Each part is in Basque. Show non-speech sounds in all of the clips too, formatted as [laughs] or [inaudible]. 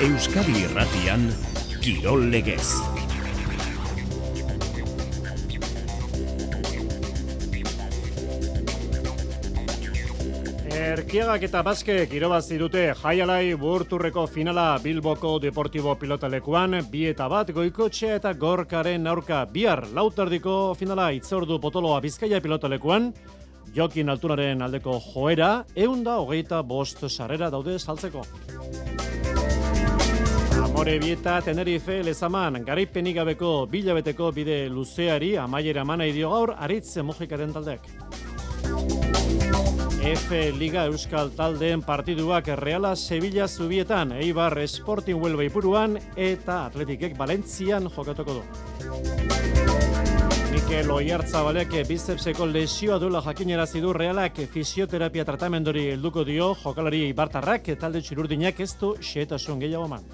Euskadi Irratian Kirol Legez. Erkiagak eta Baskek irabazi dute jaialai burturreko finala Bilboko Deportibo Pilotalekuan, bi eta bat goikotxe eta gorkaren aurka bihar lautardiko finala itzordu potoloa Bizkaia Pilotalekuan, Jokin Altunaren aldeko joera, eunda hogeita bost sarrera daude saltzeko. Amore bieta Tenerife lezaman, garaipenik gabeko bilabeteko bide luzeari amaiera mana idio gaur, aritz mojikaren taldeak. F Liga Euskal Taldeen partiduak Reala Sevilla Zubietan, Eibar Sporting Huelva Ipuruan eta Atletikek Valentzian jokatuko du. Mikel Oiartzabalek bicepseko lesioa duela jakinera zidu Realak fisioterapia tratamendori helduko dio jokalari Ibartarrak talde txirurdinak ez du xeetasun gehiago man.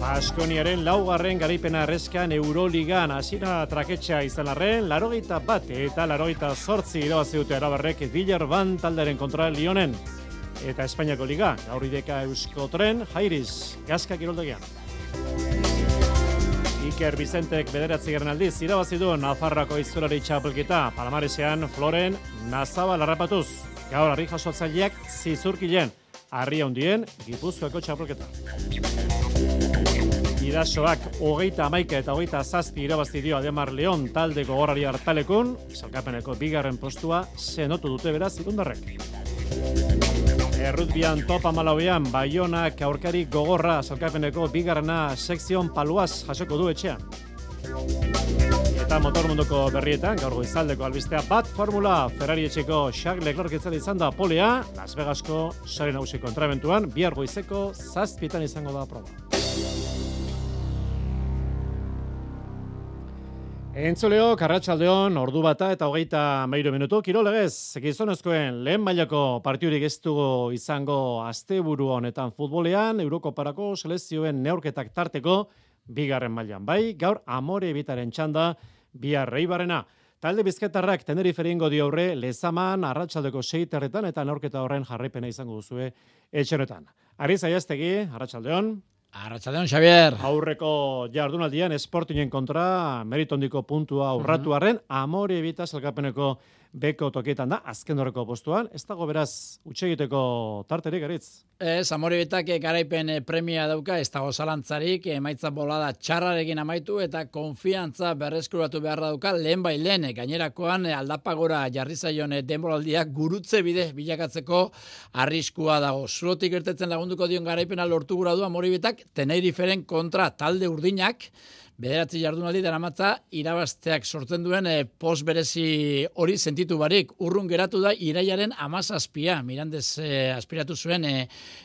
Baskoniaren laugarren garaipena arrezkan Euroligan hasira traketxa izan arren, larogeita bat eta larogeita sortzi irabazi dute arabarrek Villarban talderen kontra Lionen. Eta Espainiako Liga, gaurideka Eusko Tren, Jairiz, Gazka Kiroldegian. Iker Bizentek bederatzi garen aldiz, irabazi du Nafarrako izurari txapelketa, Palamaresean, Floren, Nazaba larrapatuz. Gaur harri jasotzaileak zizurkilen, harri handien, Gipuzkoako txapelketa. Irasoak hogeita amaika eta hogeita zazpi irabazti dio Ademar Leon talde gogorrari hartalekun, salkapeneko bigarren postua zenotu dute beraz irundarrek. Errutbian topa malauean, Baionak aurkari gogorra salkapeneko bigarrena sekzion paluaz jasoko du etxean. Eta motor munduko berrietan, gaur goizaldeko albistea bat formula Ferrari etxeko Charles Leclerc etzat izan da polea, Las Vegasko sari nausiko entrabentuan, bihar goizeko zazpitan izango da proba. Entzuleo, Karratxaldeon, ordu bata eta hogeita mairu minutu. Kiro legez, gizonezkoen lehen mailako partiurik ez dugu izango asteburu honetan futbolean, Eurokoparako selezioen neurketak tarteko, bigarren mailan bai, gaur amore bitaren txanda, bihar reibarena. Talde bizketarrak Tenerife ingo dio aurre lezaman arratsaldeko seiterretan eta neurketa horren jarraipena izango duzue etxeretan. Ariz aiaztegi, arratsaldeon. Arratxaldeon, Xavier. Aurreko jardunaldian esportinen kontra meritondiko puntua aurratu arren, amore ebita salkapeneko beko tokietan da, azken horreko postuan, ez dago beraz utxegiteko tarterik, garitz? Ez, amore bitak garaipen premia dauka, ez dago zalantzarik, emaitza bolada txarrarekin amaitu eta konfiantza berreskuratu beharra dauka, lehen bai lehen, gainerakoan aldapagora jarri zaion denboraldiak gurutze bide bilakatzeko arriskua dago. Zulotik ertetzen lagunduko dion garaipena lortu gura du amore bitak, Teneriferen kontra talde urdinak, Bederatzi jardunaldi daramatza irabazteak sortzen duen e, post berezi hori sentitu barik. Urrun geratu da iraiaren amazazpia. Mirandez e, aspiratu zuen e,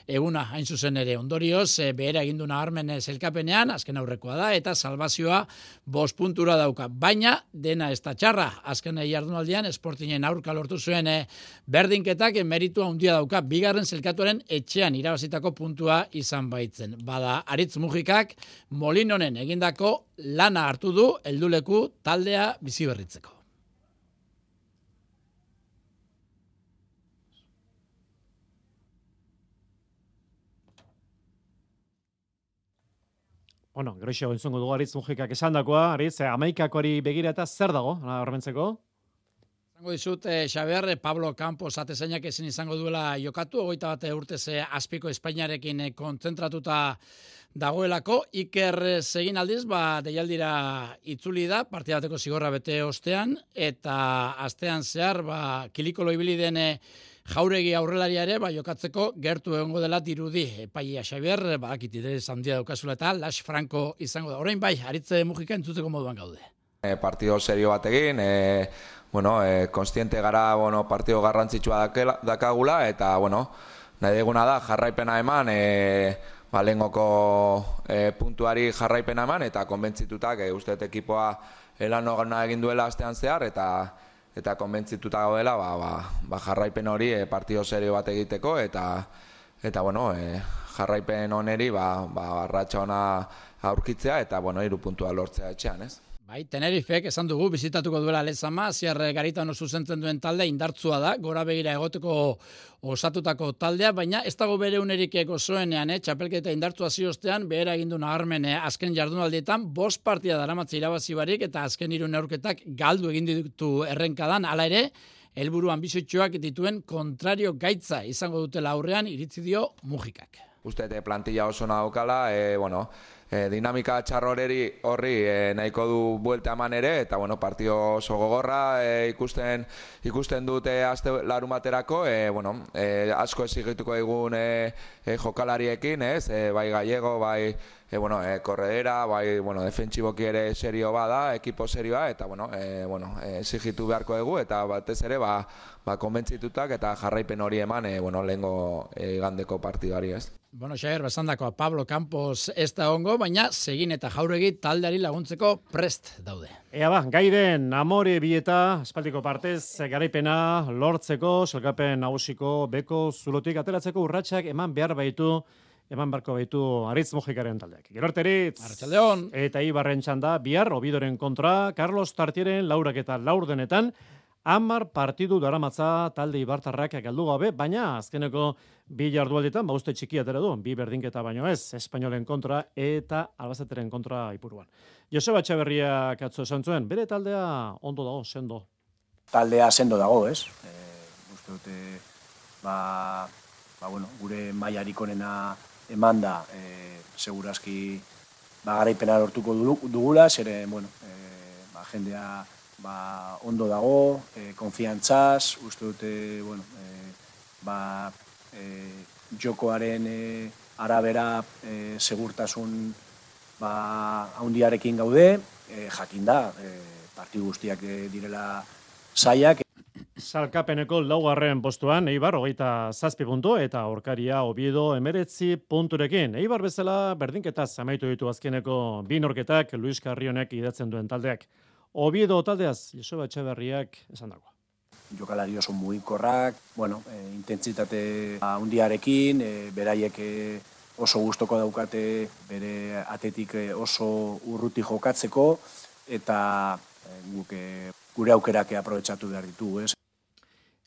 eguna hain zuzen ere. Ondorioz, e, behera egindu naharmen e, zelkapenean, azken aurrekoa da, eta salvazioa bost puntura dauka. Baina, dena ez da txarra. Azken jardunaldian, esportinen aurka lortu zuen e, berdinketak meritua handia dauka. Bigarren zelkatuaren etxean irabazitako puntua izan baitzen. Bada, aritz mugikak, molinonen egindako lana hartu du helduleku taldea bizi berritzeko. Bueno, gero entzungo dugu Aritz Mujikak esan dakoa, Aritz, eh, amaikakoari begira eta zer dago, hormentzeko? Zango dizut, eh, Xaber, Pablo Campos atezainak ezin izango duela jokatu, ogoita bat urtez eh, azpiko Espainiarekin eh, kontzentratuta dagoelako, Iker segin aldiz, ba, deialdira itzuli da, partidateko zigorra bete ostean, eta astean zehar, ba, kilikolo ibili dene jauregi aurrelaria ere, ba, jokatzeko gertu egongo dela dirudi. Epaia Xavier, ba, akitide zandia daukazula eta Las Franco izango da. Orain bai, aritze mugika entzuteko moduan gaude. E, partido serio batekin, e, bueno, e, konstiente gara bueno, partido garrantzitsua dakagula, eta bueno, nahi deguna da jarraipena eman, e, ba, lehengoko e, puntuari jarraipena eman, eta konbentzitutak e, uste ekipoa elan egin duela astean zehar, eta eta konbentzituta gaudela ba, ba, ba jarraipen hori e, partido serio bat egiteko, eta eta bueno, e, jarraipen oneri ba, ba, ratxa ona aurkitzea, eta bueno, iru puntua lortzea etxean, ez? Bai, Tenerifek esan dugu bizitatuko duela lezama, ziar garitan oso zentzen duen talde indartzua da, gora begira egoteko osatutako taldea, baina ez dago bere unerik zoenean, eh? txapelketa indartzua ziostean, behera egindu naharmen eh? azken jardunaldietan, bost partia daramatzi irabazi barik, eta azken hiru neurketak galdu egin ditu errenkadan, hala ere, helburu ambizioitxoak dituen kontrario gaitza izango dutela aurrean iritzi dio mugikak. Uste, plantilla oso naukala, e, bueno, e, dinamika txarroreri horri e, nahiko du buelta eman ere, eta bueno, partio oso gogorra e, ikusten, ikusten dute azte larun baterako, e, bueno, e, asko esigituko egun e, e, jokalariekin, ez, e, bai gallego, bai e, bueno, e, korredera, bai, bueno, defentsiboki ere serio bada, ekipo serioa, eta, bueno, e, bueno, exigitu beharko dugu, eta batez ere, ba, ba, konbentzitutak eta jarraipen hori eman, e, bueno, lehengo e, gandeko partiduari, ez. Bueno, Xaer, besandakoa Pablo Campos ez da ongo, baina segin eta jauregi taldeari laguntzeko prest daude. Ea ba, gaiden amore bieta, espaldiko partez, garaipena lortzeko, selkapen nagusiko beko zulotik ateratzeko urratsak eman behar baitu, eman beharko baitu aritz mojikaren taldeak. Gerorteritz, eta ibarren txanda, bihar, obidoren kontra, Carlos Tartieren laurak eta laurdenetan, Amar partidu daramatza talde ibartarrak galdu gabe, baina azkeneko bi jardualdetan, bauste txikia tere du, bi berdinketa baino ez, espainolen kontra eta albazeteren kontra ipuruan. Joseba Txaberria katzu esan zuen, bere taldea ondo dago, sendo. Taldea sendo dago, ez? E, uste dute, ba, ba, bueno, gure maiarik onena eman da, e, segurazki, ba, garaipena lortuko dugula, zere, bueno, e, ba, jendea, ba, ondo dago, e, konfiantzaz, uste dute, bueno, e, ba, e, jokoaren e, arabera e, segurtasun ba, haundiarekin gaude, e, jakin da, e, parti guztiak e, direla zaiak. Salkapeneko laugarren postuan, Eibar, hogeita zazpi puntu, eta orkaria obiedo emeretzi punturekin. Eibar bezala, berdinketaz amaitu ditu azkeneko binorketak Luis Carrionek idatzen duen taldeak. Obiedo taldeaz, Joseba Etxeberriak esan dago. Jokalari oso mugikorrak, bueno, e, intentsitate handiarekin, e, beraiek e, oso gustoko daukate bere atetik oso urruti jokatzeko eta e, guk gure aukerak aprobetxatu behar ditu, ez?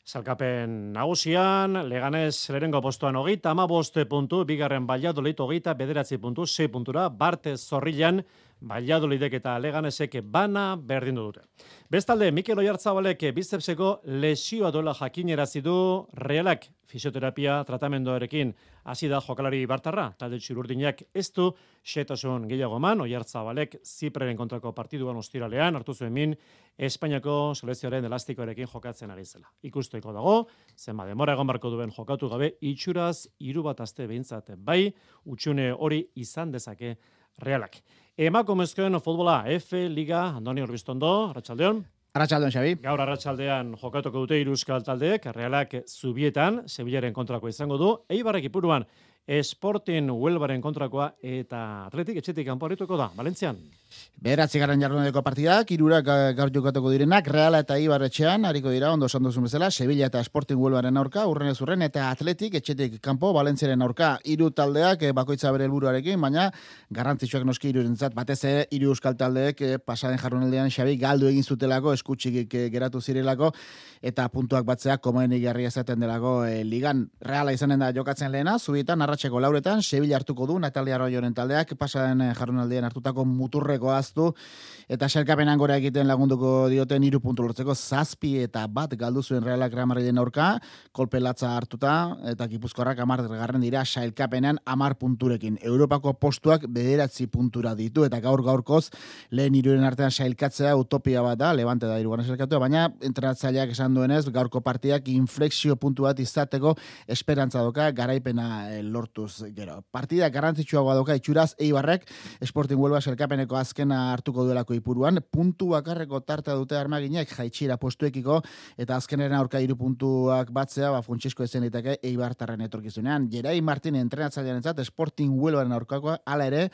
Salkapen nagusian, leganez lerengo postuan hogeita, ama boste puntu, bigarren baliadolit hogeita, bederatzi puntu, sei puntura, barte zorrilan, Valladolidek eta Leganesek bana berdindu dute. Bestalde, Mikel Oiartzabalek bizepseko lesioa dola jakinerazi du realak fisioterapia tratamendoarekin hasi da jokalari bartarra, talde txururdinak ez du xetasun gehiago man, Oiartzabalek zipreren kontrako partiduan ostiralean, hartu zuen min, Espainiako selezioaren elastikoarekin jokatzen ari zela. Ikusteko dago, zenba demora egon barko duen jokatu gabe, itxuraz, iru bat azte behintzate bai, utxune hori izan dezake realak. Emakumezkoen futbola F Liga Andoni Orbiztondo, Arratsaldeon. Arratsaldeon Xabi. Gaur arratsaldean jokatuko dute Iruzkal taldeek, Realak Zubietan, Sevillaren kontrako izango du. Eibarrek ipuruan Sporting Huelbaren kontrakoa eta Atletik etxetik kanpo da, Valentzian. Beratzi garen jarduneko partidak, irurak gaur jokatuko direnak, Reala eta Ibar etxean, hariko dira, ondo esan duzun bezala, Sevilla eta Sporting Huelbaren aurka, urren urren, eta Atletik etxetik kanpo, Valentziaren aurka, iru taldeak, eh, bakoitza bere helburuarekin, baina garrantzitsuak noski irurentzat, batez ere, iru euskal taldeek, eh, pasaren jarrunaldean, Xabi, galdu egin zutelako, eskutxik eh, geratu zirelako, eta puntuak batzea, komoen igarri ezaten delako, ligan Reala izanen da jokatzen lehena, zubietan, arratseko lauretan, Sevilla hartuko du, Natalia Arroyoren taldeak, pasaren eh, jarrunaldian hartutako muturreko aztu, eta xerkapenan gora egiten lagunduko dioten iru puntu lortzeko zazpi eta bat galdu zuen realak ramarriden aurka, kolpe latza hartuta, eta gipuzkoarrak amar garren dira xailkapenean amar punturekin. Europako postuak bederatzi puntura ditu, eta gaur gaurkoz lehen iruren artean xailkatzea utopia bat da, levante da irugan xailkatu, baina entrenatzaileak esan duenez, gaurko partiak inflexio puntu bat izateko esperantza doka garaipena Eh, lortuz gero. Partida garrantzitsuagoa doka itxuraz Eibarrek Sporting Huelva selkapeneko azkena hartuko duelako ipuruan, puntu bakarreko tarta dute armaginek jaitsira postuekiko eta azkeneren aurka hiru puntuak batzea, ba Funtsezko ezen ditake Eibartarren etorkizunean. Jerai Martin entrenatzailearentzat Sporting Huelvaren aurkakoa hala ere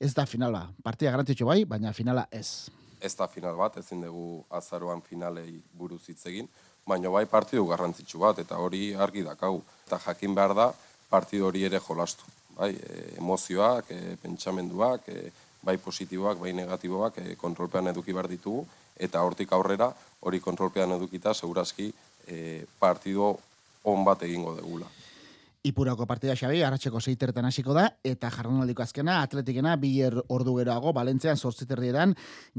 ez da finala. Partida garrantzitsu bai, baina finala ez. Ez da final bat, ezin dugu azaroan finalei buruz hitz egin, baina bai partidu garrantzitsu bat, eta hori argi dakau. Eta jakin behar da, partidu hori ere jolastu. Bai, e, emozioak, e, pentsamenduak, e, bai positiboak, bai negatiboak e, kontrolpean eduki behar ditugu, eta hortik aurrera hori kontrolpean edukita, segurazki e, partido on bat egingo degula. Ipurako partida xabi, arratxeko zeitertan hasiko da, eta jardunaldiko azkena, atletikena, bier ordu geroago, Balentzean, sortziterrieran,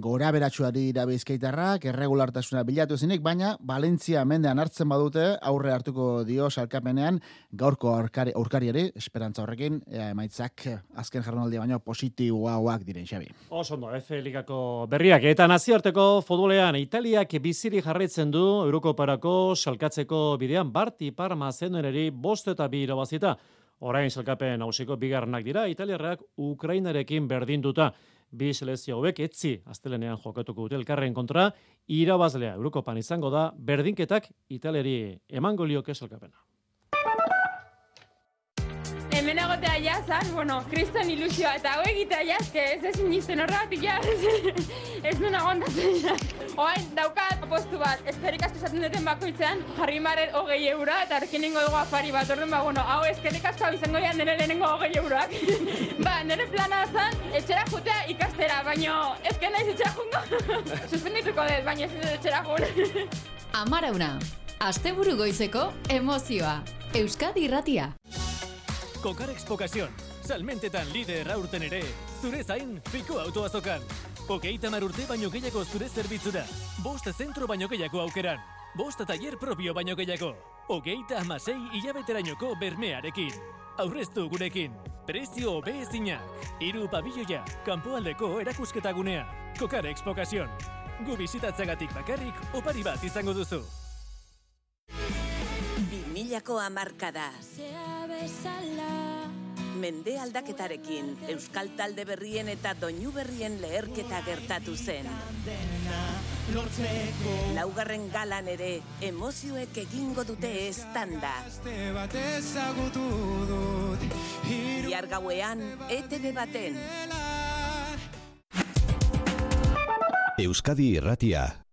gora beratxuari dira bizkaitarrak, erregulartasuna bilatu zinik, baina Valentzia mendean hartzen badute, aurre hartuko dio salkapenean, gaurko aurkari, aurkariari, esperantza horrekin, emaitzak azken jardunaldia baino positiboak diren xabi. Osondo, F Ligako berriak, eta naziarteko futbolean, Italiak biziri jarraitzen du, Eurokoparako salkatzeko bidean, Barti Parma zenueneri, bost eta bi irabazita. Orain salkapen hausiko bigarnak dira, italiarrak Ukrainarekin berdinduta. Bi selezio hauek etzi astelenean jokatuko dute elkarren kontra, irabazlea Eurokopan izango da, berdinketak italeri emango lioke salkapena jazan, bueno, kriston ilusioa, eta hau egitea jazke, ez ezin izten horregatik jaz, ez duen agontatzen jaz. Oain, daukat postu bat, esperik asko esaten duten bakoitzean, jarri maren hogei eura, eta horrekin ningo dugu afari bat, orduan ba, bueno, hau eskerrik asko izango dian dene lehenengo hogei euroak. [laughs] ba, nire plana zan, etxera jutea ikastera, baino, ezken naiz etxera jungo. [laughs] Suspendituko dut, baina ez dut etxera jun. Amarauna, asteburu goizeko emozioa. Euskadi irratia. Kokar Expocación. Salmentetan lider aurten ere, zure zain piko autoazokan. Ogeita marurte baino gehiago zure zerbitzura. Bost zentro baino gehiago aukeran. Bost taller propio baino gehiago. Ogeita amasei hilabeterainoko bermearekin. Aurreztu gurekin. Prezio behezinak. Iru pabilloia, kanpoaldeko erakusketagunea. Kokar Expocación. Gu bizitatzegatik bakarrik, opari bat izango duzu. Bimilako amarkada. Mende aldaketarekin, Euskal Talde berrien eta Doinu berrien leherketa gertatu zen. Laugarren galan ere, emozioek egingo dute ez tanda. Iar gauean, ETV baten. Euskadi Irratia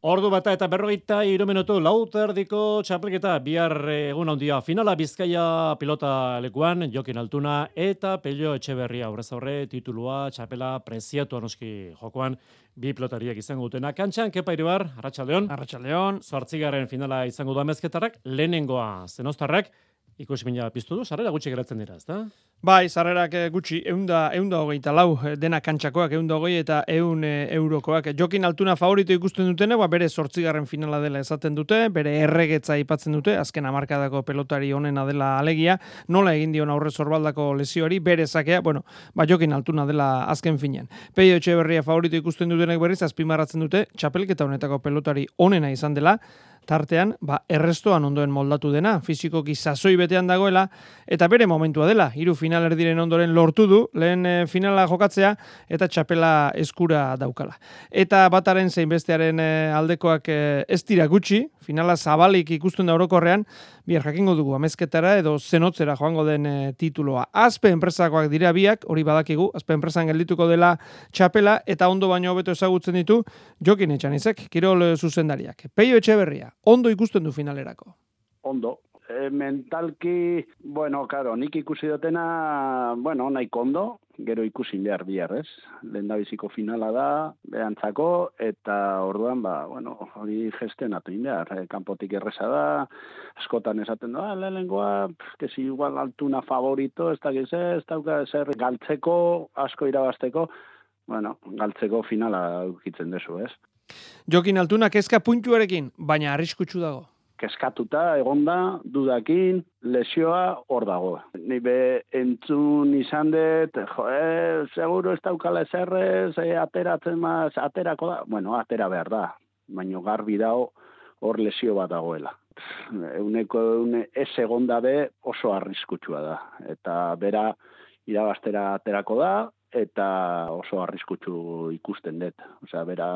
Ordu bata eta berrogeita iru minutu lauterdiko txapelketa bihar egun handia finala bizkaia pilota lekuan jokin altuna eta pelio etxeberria aurrez aurre titulua txapela preziatu anoski jokoan bi pilotariak izango dutena. Kantxan, kepa irubar, Arratxaldeon. Arratxaldeon. Zortzigaren finala izango da mezketarak, lehenengoa zenostarrak, ikusi mina piztu du, sarrera gutxi geratzen dira, ezta? Bai, sarrerak eh, gutxi, eunda, eunda hogeita lau, eh, dena kantxakoak, eunda hogei eta eun e, eurokoak. Jokin altuna favorito ikusten dutene, ba, bere sortzigarren finala dela esaten dute, bere erregetza aipatzen dute, azken amarkadako pelotari honena dela alegia, nola egin dion aurre zorbaldako lesioari, bere zakea, bueno, ba, jokin altuna dela azken finean. Peio etxe berria favorito ikusten dutenek berriz, azpimarratzen dute, txapelketa honetako pelotari onena izan dela, tartean, ba, errestoan ondoen moldatu dena, fizikoki sasoi betean dagoela, eta bere momentua dela, hiru final erdiren ondoren lortu du, lehen e, finala jokatzea, eta txapela eskura daukala. Eta bataren zein bestearen e, aldekoak e, ez dira gutxi, finala zabalik ikusten da orokorrean, bihar jakingo dugu amezketara edo zenotzera joango den e, tituloa. Azpe enpresakoak dira biak, hori badakigu, azpe enpresan geldituko dela txapela, eta ondo baino hobeto ezagutzen ditu, jokin etxan izek, kirol zuzendariak. Peio etxe berria, ondo ikusten du finalerako. Ondo, e, mentalki, bueno, karo, nik ikusi dutena, bueno, nahi kondo, gero ikusi behar bihar, ez? Lehen da biziko finala da, behantzako, eta orduan, ba, bueno, hori gesten atu behar, e, kanpotik erresa da, askotan esaten da, lehenengoa, que si igual altuna favorito, ez da gize, ez da zer galtzeko, asko irabasteko, bueno, galtzeko finala ukitzen dezu, ez? Jokin altuna kezka puntuarekin, baina arriskutsu dago keskatuta egonda dudakin lesioa hor dago. Ni be entzun izan dut, jo, eh, seguro ez daukala ezerrez, eh, ateratzen maz, aterako da. Bueno, atera behar da, baina garbi dago hor lesio bat dagoela. Euneko eune ez egonda be oso arriskutsua da. Eta bera irabastera aterako da, eta oso arriskutsu ikusten dut. Osea, bera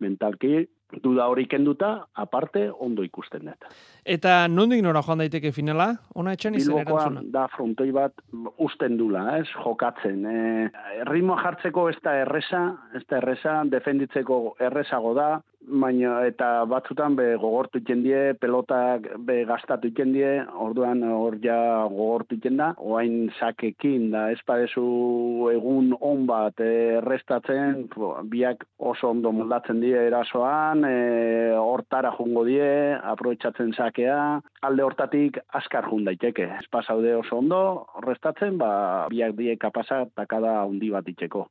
mentalki duda hori kenduta, aparte, ondo ikusten dut. Eta nondik nora joan daiteke finala? Ona etxan izan erantzuna? da frontoi bat usten dula, ez, jokatzen. E, ritmo jartzeko ez da erresa, ez da erresa, defenditzeko errezago da, baina eta batzutan be gogortu iten die, pelotak be gastatu iten die, orduan hor ja gogortu da, oain sakekin da, ez parezu egun on bat errestatzen, biak oso ondo moldatzen die erasoan, e, hortara jungo die, aprobetsatzen sakea, alde hortatik askar jun daiteke. Ez pasaude oso ondo, restatzen, ba, biak die kapasa takada handi bat itxeko.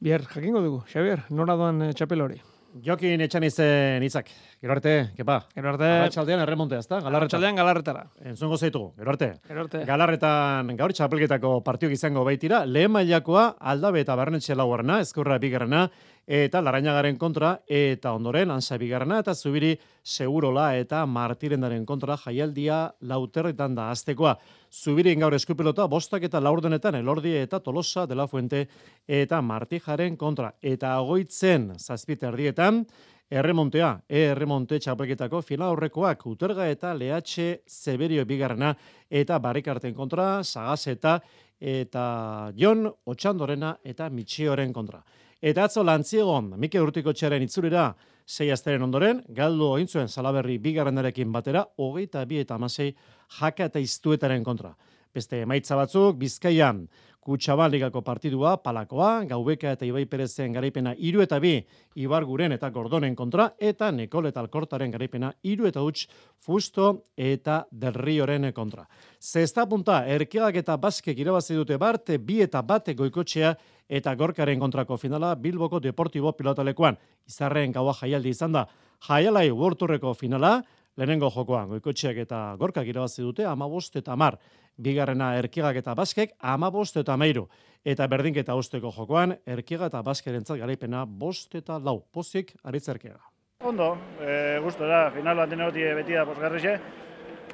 Bier, jakingo dugu, Xavier, nora doan e, txapel hori? Jokin etxan izen itzak. Gero arte, kepa. Gero arte. Arratxaldean erremontea, ezta? Galarreta. Arratxaldean galarretara. Entzungo zaitu, gero arte. Gero arte. Galarretan gaur txapelketako partiok izango baitira, lehen mailakoa aldabe eta barnetxe laugarrena, ezkurra bigarrena, eta larainagaren kontra, eta ondoren, ansa bigarrena, eta zubiri segurola eta martirendaren kontra jaialdia lauterretan da aztekoa. Zubiri gaur eskupilota, bostak eta laurdenetan, elordi eta tolosa de la fuente eta martijaren kontra. Eta agoitzen zazpite erdietan, Erremontea, e erremonte txapelketako final aurrekoak uterga eta lehatxe zeberio bigarrena eta barrikarten kontra, sagazeta eta jon otxandorena eta mitxioren kontra. Eta atzo lantziegon, Mike Urtiko txaren itzulera, sei asteren ondoren, galdu ointzuen salaberri bigarrenarekin batera, hogeita bi eta amasei jaka eta iztuetaren kontra. Beste emaitza batzuk, Bizkaian, Kutsabaligako partidua, Palakoa, Gaubeka eta Ibai Perezen garaipena iru eta bi, Ibar Guren eta Gordonen kontra, eta Nekol eta Alkortaren garaipena iru eta huts, Fusto eta Derrioren kontra. Zesta punta, erkiagak eta baskek irabazi dute barte, bi eta bate goikotxea, eta gorkaren kontrako finala Bilboko Deportibo pilotalekuan. Izarren gaua jaialdi izan da. Jaialai Worturreko finala, lehenengo jokoan goikotxeak eta gorkak irabazi dute, amabost eta mar bigarrena erkigak eta baskek ama bost eta mairu. Eta berdinketa usteko jokoan, erkiga eta baskerentzat garaipena bost eta lau. Pozik, aritzerkega. Ondo, e, guztu da, final bat denegoti beti da posgarrixe.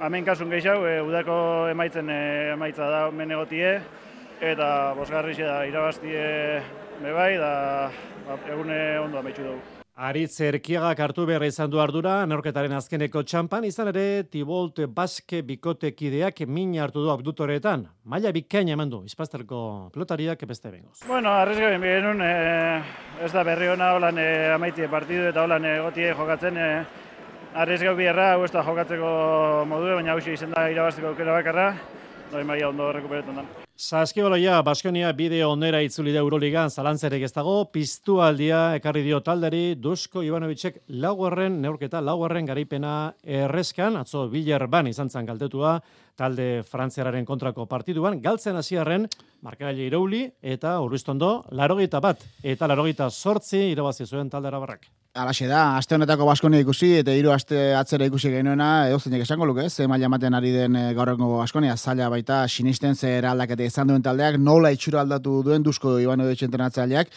Hemen kasun gehiago, e, udako emaitzen emaitza da menegotie, eta posgarrixe da irabaztie bebai, da ba, egune ondo ametsu dugu. Aritz erkiagak hartu behar izan du ardura, neorketaren azkeneko txampan, izan ere Tibolt Baske bikotekideak min hartu du abdutoreetan. Maila bikaina eman du, izpazterko pelotariak beste bengoz. Bueno, arrezko ben e, ez da berri hona holan e, amaitie partidu eta holan egotie jokatzen, e, arrezko bierra, hau ez da jokatzeko modu, baina hausia izan da irabazteko aukera bakarra, doi maia ondo rekuperetan da. Saskibaloia, Baskonia bideo onera itzuli da Euroligan zalantzerek ez dago, piztu aldia ekarri dio taldari, Dusko Ivanovicek laugarren, neurketa laugarren garaipena errezkan, atzo Villarban izan zan galdetua, talde frantziararen kontrako partiduan, galtzen hasiarren markagaile irauli eta urriztondo, larogita bat, eta larogita sortzi irabazi zuen talde arabarrak. Alaxe da, aste honetako Baskonia ikusi eta hiru aste atzera ikusi genuena, edo esango luke, ze maila ematen ari den eh, gaurrengo Baskonia. Zaila baita sinisten zer aldaketa izan duen taldeak, nola itxura aldatu duen Dusko Ivanovic entrenatzaileak,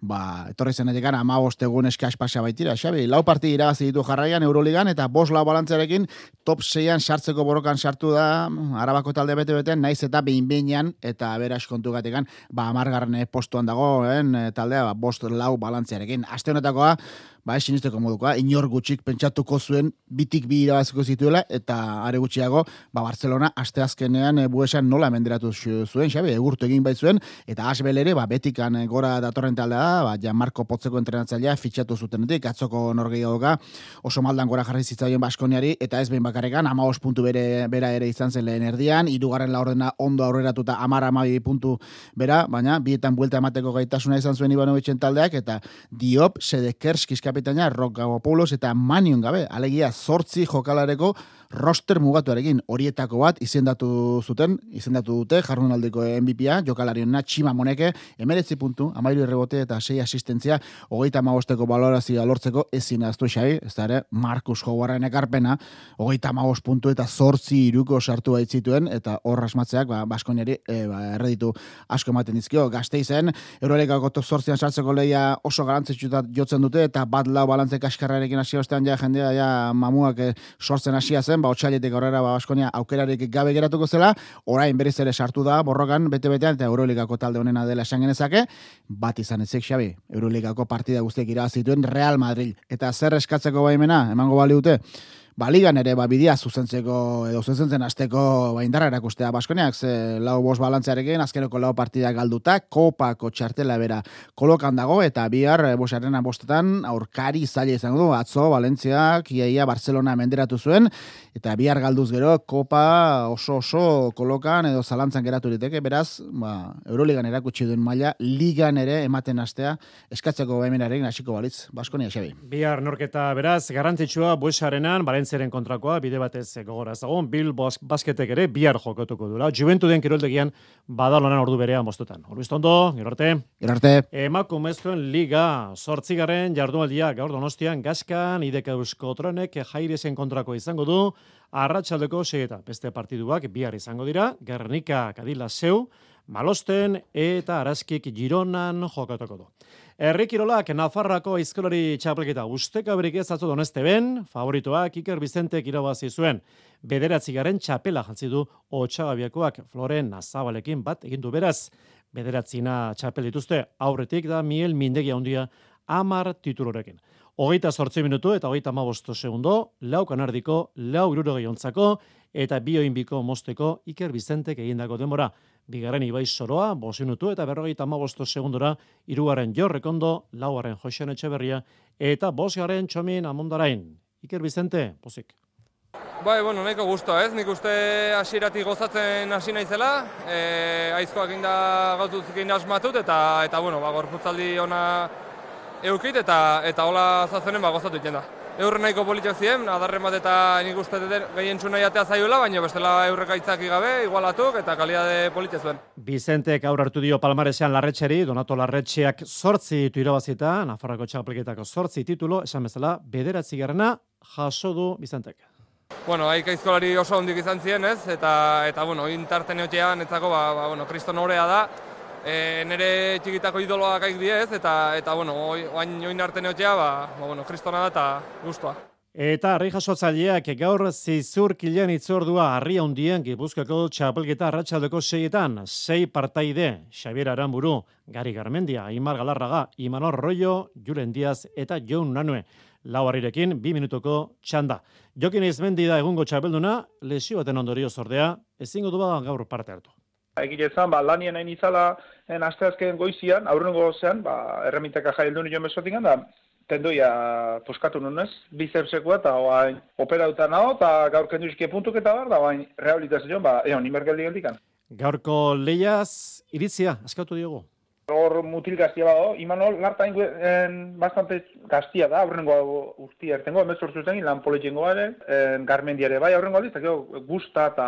ba, etorri zen edekan ama egun eski aspasa baitira, xabi, lau parti irabazi ditu jarraian Euroligan, eta bos lau balantzarekin top 6 sartzeko borokan sartu da, arabako talde bete-beten, naiz eta behin behinean, eta beraz kontu gatekan, ba, amargarren postuan dagoen taldea, ba, bost lau balantzarekin. Aste honetakoa, ba, esinisteko modukoa, inor gutxik pentsatuko zuen bitik bi irabaziko zituela, eta are gutxiago, ba, Barcelona asteazkenean e, buesan nola menderatu zuen, xabe, egurtu egin bai zuen, eta asbel ere, ba, betikan eh, gora datorren taldea da, ba, ja Marco Potzeko entrenatzailea fitxatu zutenetik, atzoko norgeia doka, oso maldan gora jarri zitzaien Baskoniari, eta ez behin bakarrekan, ama puntu bere, bera ere izan zen lehen erdian, irugarren laurdena ondo aurreratuta amara amabi puntu bera, baina bietan buelta emateko gaitasuna izan zuen Ivanovitzen taldeak, eta Diop, Sedekersk, kapitaina Rokagopoulos eta Manion gabe, alegia zortzi jokalareko roster mugatuarekin horietako bat izendatu zuten, izendatu dute jardunaldeko MVP-a, jokalariona Txima Moneke, emeretzi puntu, amairu errebote eta sei asistentzia, hogeita magosteko balorazioa lortzeko ezin aztu xai, ez da ere, Markus Howaren ekarpena, hogeita magos puntu eta zortzi iruko sartu baitzituen, eta hor asmatzeak, ba, Baskoniari e, ba, erreditu asko ematen dizkio, gazte izen, Eurolegako top zortzian sartzeko leia oso garantzitsutat jotzen dute, eta bat lau balantze kaskarrarekin hasi ostean ja jendea ja mamuak e, sortzen hasia zen, ba, otxailetik aurrera ba, Baskonia aukerarik gabe geratuko zela, orain berriz ere sartu da, borrokan, bete-betean, eta Euroligako talde honena dela esan genezake, bat izan ezek xabi, Euroligako partida guztiek irabazituen Real Madrid. Eta zer eskatzeko baimena, emango bali dute, baligan ere ba bidea zuzentzeko edo zuzentzen hasteko ba indarra erakustea. Baskoniak ze lau bost balantzearekin azkeneko lau partida galduta kopako txartela bera kolokan dago eta bihar eh, bosarena bostetan aurkari zaila izango du. Atzo Valentziak iaia Barcelona menderatu zuen eta bihar galduz gero kopa oso oso kolokan edo zalantzan geratu liteke. Beraz ba Euroligan erakutsi duen maila ligan ere ematen hastea eskatzeko behemenaren hasiko balitz. Baskonia Xabi. Bihar norketa beraz garrantzitsua Buesarenan Valentziaren kontrakoa bide batez gogoraz dago Bil Basketek ere bihar jokatuko dula Juventuden kiroldegian badalonan ordu berean bostutan. Orbiztondo, gero arte. Gero arte. Emakumezkoen liga, sortzigarren jardunaldia gaur donostian, gaskan, ideka eusko tronek jairesen kontrako izango du, arratsaldeko segeta. Beste partiduak bihar izango dira, Gernika Kadila Seu, Malosten eta Araskik Gironan jokatuko du. Errikirolak Nafarrako aizkolari txapelketa usteka berik ez atzo doneste ben, favoritoak Iker Bizente irabazi zuen. Bederatzi garen txapela jantzi du Otxagabiakoak Floren Nazabalekin bat egin du beraz. Bederatzina txapel dituzte aurretik da Miel Mindegi handia amar titulorekin. Hogeita sortzi minutu eta hogeita amabosto segundo, lau kanardiko, lau iruro gehiontzako, eta bioinbiko mosteko Iker Bizentek egindako denbora bigarren Ibai Soroa, bosinutu eta berrogeita amagosto segundora, irugarren Jorrekondo, laugarren Josean Etxeberria, eta bosgarren Txomin Amondarain. Iker Bizente, pozik. Bai, bueno, nahiko guztua ez, nik uste hasierati gozatzen hasi naizela, e, aizkoak inda gautuz inda asmatut, eta, eta bueno, ba, gorputzaldi ona eukit, eta, eta hola zazenen ba, gozatu da. Eurre nahiko politiak ziren, adarren bat eta nik uste gehien txuna jatea zaioela, baina bestela eurrek aitzaki gabe, igualatuk eta kaliade politia zuen. Vicentek aur hartu dio palmaresean larretxeri, Donato larretxeak sortzi ditu irabazita, Nafarrako txapelketako sortzi titulo, esan bezala, bederatzi garrana jaso du Vicentek. Bueno, haik aizkolari oso hondik izan ziren, ez? Eta, eta bueno, intarten eotean, etzako, ba, ba, bueno, kriston horea da, e, nire txikitako idoloak aik diez, eta, eta bueno, oain oin arte neotea, ba, ba, bueno, kristona da eta guztua. Eta harri jasotzaileak gaur zizur kilean itzordua harri handien gipuzkako txapelketa arratsaldeko seietan, sei partaide, Xabier Aramburu, Gari Garmendia, Imar Galarraga, Imanor Royo, Julen Diaz eta Jon Nanue. Lau harrirekin, bi minutuko txanda. Jokin izmendi da egungo txapelduna, lesio baten ondorio zordea, ezingo du gaur parte hartu. Egile zan, ba, lanien hain izala, en asteazken goizian, aurrengo zean, ba, erremiteka jaildu nio mesotik da, tendoia poskatu nunez, bicepsekoa, eta oain, operauta naho, eta gaur kendu puntuk eta bar, da, oain, rehabilitazio, ba, egon, imergeldi geldikan. Gaurko leiaz, iritzia, askatu diogu. Hor mutil gaztia bado, Imanol, larta en, bastante gaztia da, aurrengo urti ertengo, emez sortu zen, lan poletxengo ere, garmendiare bai, aurrengo aldiz, eta guzta eta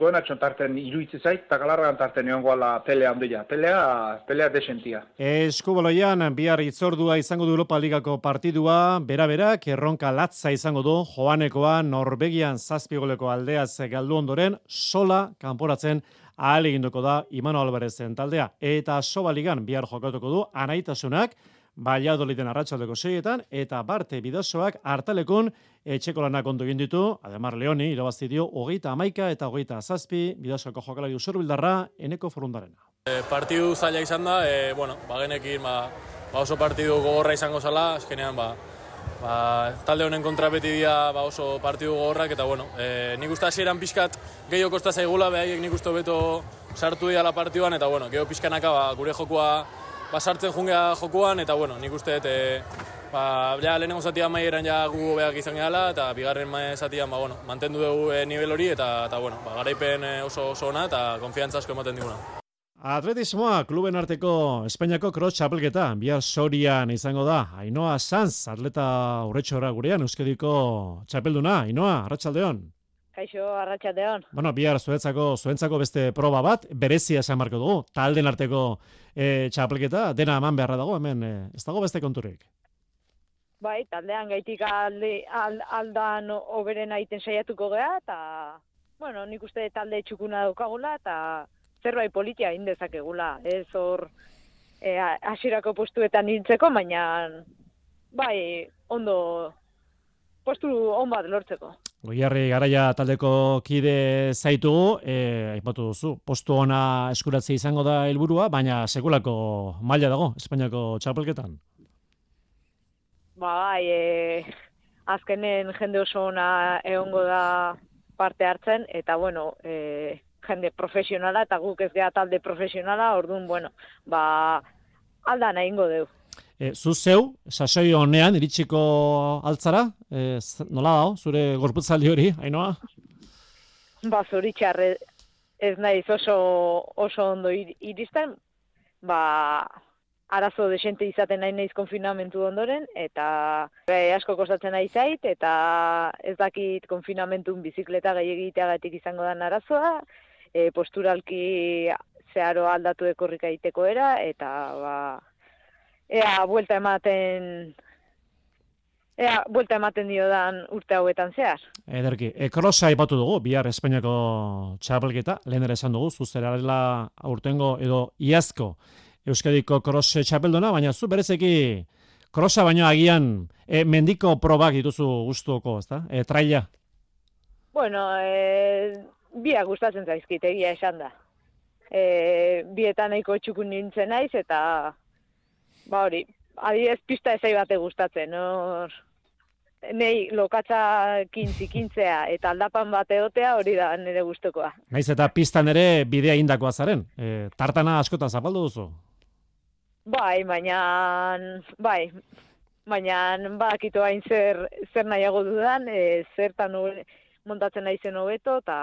goen atxon tarten iruitze zait, eta galargan tarten egon goala pelea handia, pelea, pelea desentia. Eskubaloian, bihar itzordua izango du Europa Ligako partidua, bera-berak, erronka latza izango du, joanekoa, Norvegian zazpigoleko aldeaz galdu ondoren, sola kanporatzen ahal eginduko da Imano Albarezen taldea. Eta soba ligan bihar jokatuko du anaitasunak, Valladoliden arratsaldeko seietan, eta Barte Bidasoak hartalekun etxeko lanak ondo egin ditu, Ademar Leoni, irabazi dio, hogeita amaika eta hogeita zazpi, Bidasoko jokalari usurbildarra, eneko forundarena. E, partidu zaila izan da, e, bueno, bagenekin, ba, ba oso partidu gogorra izango zala, eskenean, ba, ba, talde honen kontra beti dira ba, oso partidu gogorrak eta bueno, e, nik uste hasieran pixkat gehiago kosta zaigula, behaiek nik uste beto sartu dira partiduan eta bueno, gehiago pixkanaka ba, gure jokua ba, sartzen jungea jokuan eta bueno, nik uste e, ba, ja, lehenengo zatia maieran ja gu behak izan gehala eta bigarren zatian ba, bueno, mantendu dugu e, nivel hori eta, eta bueno, ba, garaipen oso, oso ona eta konfiantza asko ematen diguna. Atletismoa, kluben arteko Espainiako cross txapelketa, bihar sorian izango da. Ainoa Sanz, atleta urretxora gurean, euskediko txapelduna. Ainoa, arratsaldeon. Kaixo, arratsaldeon. Bueno, bihar zuetzako, zuentzako beste proba bat, berezia esan marko dugu, talden arteko e, txapelketa, dena eman beharra dago, hemen, e, ez dago beste konturik. Bai, taldean gaitik alde, aldan oberen aiten saiatuko geha, eta, bueno, nik uste talde txukuna daukagula, eta zerbait politia indezakegula, ez hor e, asirako postuetan nintzeko, baina bai, ondo postu on bat lortzeko. Goiarri garaia taldeko kide zaitu, eh, aipatu duzu, postu ona eskuratzea izango da helburua, baina sekulako maila dago, Espainiako txapelketan. Bai, e, azkenen jende oso ona egongo da parte hartzen, eta bueno, e, jende profesionala, eta guk ez geha talde profesionala, orduan, bueno, ba, aldan egingo deu. E, zu zeu, sasoi honean, iritsiko altzara, e, nola dao, zure gorputzaldi hori, hainoa? Ba, zoritxarre ez naiz oso, oso ondo ir- iristen, ba, arazo desente izaten nahi naiz konfinamentu ondoren, eta e, asko kostatzen nahi zait, eta ez dakit konfinamentun bizikleta gehiagiteagatik izango da arazoa, e, posturalki zeharo aldatu ekorrika egiteko era, eta ba, ea buelta ematen ea buelta ematen diodan urte hauetan zehar. Ederki, e, krosa ipatu dugu, bihar Espainiako txapelketa, lehen ere esan dugu, zu zerarela aurtengo edo iazko Euskadiko cross txapeldona, baina zu berezeki krosa baino agian e, mendiko probak dituzu gustuko, ezta? E, traila. Bueno, e, biak gustatzen zaizkit egia esan da. E, bietan nahiko txukun nintzen naiz eta ba hori, adibidez pista ezai bate gustatzen, hor nei lokatza kintzikintzea eta aldapan bat egotea hori da nire gustokoa. Naiz eta pistan ere bidea indakoa zaren. E, tartana askotan zapaldu duzu. Bai, baina bai, baina badakito hain zer zer nahiago dudan, e, zertan montatzen naizen hobeto eta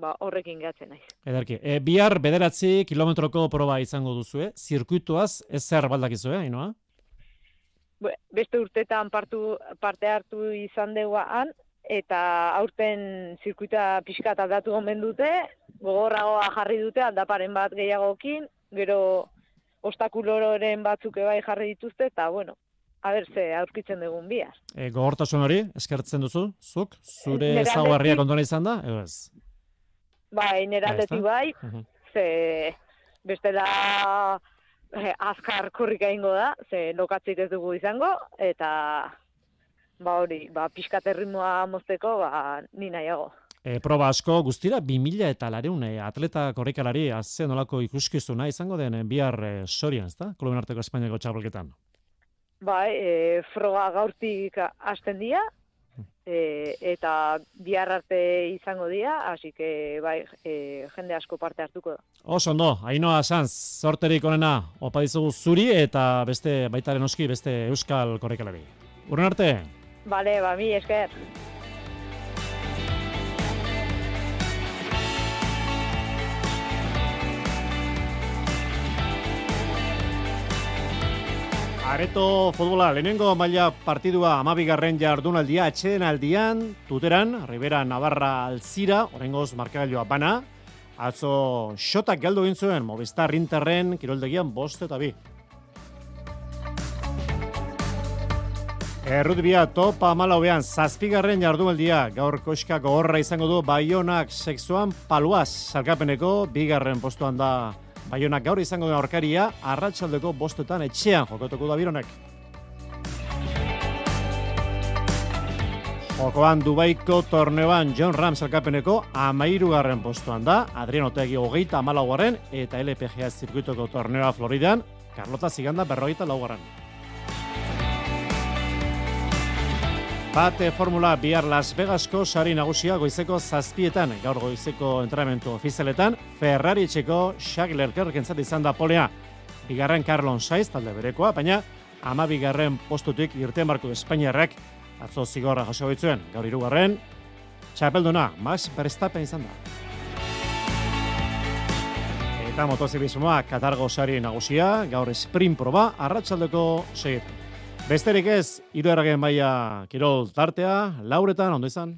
ba, horrekin gatzen naiz. Ederki, e, bihar bederatzi kilometroko proba izango duzu, eh? Zirkuituaz, ez zer baldakizu, eh, Ainoa? Be- beste urtetan partu, parte hartu izan deua han, eta aurten zirkuita pixkat aldatu gomen dute, gogorragoa jarri dute aldaparen bat gehiagokin, gero ostakuloren batzuk bai jarri dituzte, eta bueno, a ber ze aurkitzen dugun bihar. E, gogortasun hori, eskertzen duzu, zuk, zure aldetik- kontuan izan da, edo ez? Bai, nire Ja, aldetik bai, Mhm. ze bestela eh, azkar korrika ingo da, ze lokatzik ez dugu izango, eta ba hori, ba, pixkat erritmoa mozteko, ba, ni nahiago. E, proba asko guztira 2000 eta lareun e, atleta korrikalari azze nolako ikuskizuna izango den e, bihar e, sorian, ezta? Kluben arteko Espainiako txapelketan. Bai, e, froga gaurtik hasten dira, e, eta bihar arte izango dira, hasi que bai, e, jende asko parte hartuko da. Oso ondo, Ainoa Sanz, sorterik onena, opa dizugu zuri eta beste baitaren oski beste euskal korrikalari. Urren arte, Bale, ba, mi esker. Areto futbola, lehenengo maila partidua amabigarren jardunaldia atxeden aldian, tuteran, Rivera Navarra alzira, orengoz markagailoa bana, atzo xotak galdu egin Movistar Interren, kiroldegian bost eta bi. Errutbia topa amalauean, zazpigarren jardunaldia, gaur koska gogorra izango du Baionak sexuan paluaz, salkapeneko, bigarren postuan da Baionak gaur izango den aurkaria, arratsaldeko bostetan etxean jokatuko da bironek. Jokoan Dubaiko torneoan John Ram salkapeneko amairugarren postuan da, Adrian Otegi hogeita amalaugarren eta LPGA zirkuitoko torneoa Floridan, Carlota Ziganda berrogeita laugarren. Bate Formula bihar Las Vegasko sari nagusia goizeko zazpietan, gaur goizeko entrenamentu ofizialetan, Ferrari Charles Leclerc entzat izan da polea. Bigarren Carlon Saiz talde berekoa, baina ama bigarren postutik irten barko Espainiarrak atzo zigorra jaso baitzuen, gaur irugarren, txapelduna, Max Verstappen izan da. Eta motozibismoa Katargo sari nagusia, gaur sprint proba, arratsaldeko segitan. Besterik ez, hiru erragen baia kirol tartea, lauretan, ondo izan.